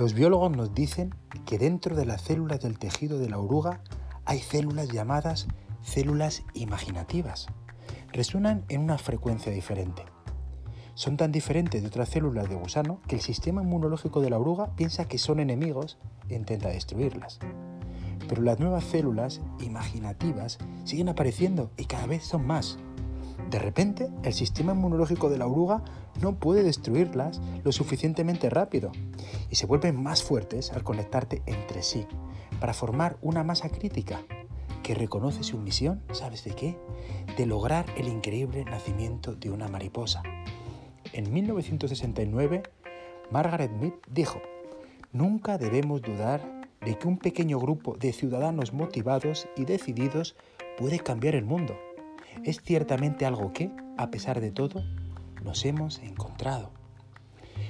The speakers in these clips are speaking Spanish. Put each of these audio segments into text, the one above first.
Los biólogos nos dicen que dentro de las células del tejido de la oruga hay células llamadas células imaginativas. Resuenan en una frecuencia diferente. Son tan diferentes de otras células de gusano que el sistema inmunológico de la oruga piensa que son enemigos e intenta destruirlas. Pero las nuevas células imaginativas siguen apareciendo y cada vez son más. De repente, el sistema inmunológico de la oruga no puede destruirlas lo suficientemente rápido y se vuelven más fuertes al conectarte entre sí para formar una masa crítica que reconoce su misión, ¿sabes de qué? De lograr el increíble nacimiento de una mariposa. En 1969, Margaret Mead dijo, Nunca debemos dudar de que un pequeño grupo de ciudadanos motivados y decididos puede cambiar el mundo es ciertamente algo que, a pesar de todo, nos hemos encontrado.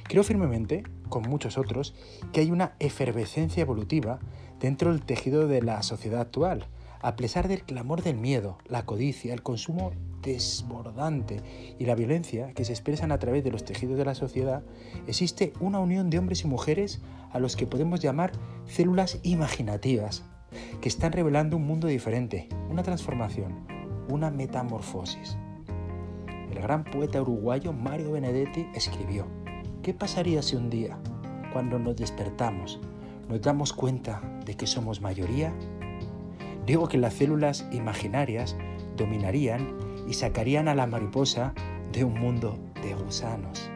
Creo firmemente, con muchos otros, que hay una efervescencia evolutiva dentro del tejido de la sociedad actual, a pesar del clamor del miedo, la codicia, el consumo desbordante y la violencia que se expresan a través de los tejidos de la sociedad, existe una unión de hombres y mujeres a los que podemos llamar células imaginativas, que están revelando un mundo diferente, una transformación, una metamorfosis. El gran poeta uruguayo Mario Benedetti escribió, ¿qué pasaría si un día, cuando nos despertamos, nos damos cuenta de que somos mayoría? Digo que las células imaginarias dominarían y sacarían a la mariposa de un mundo de gusanos.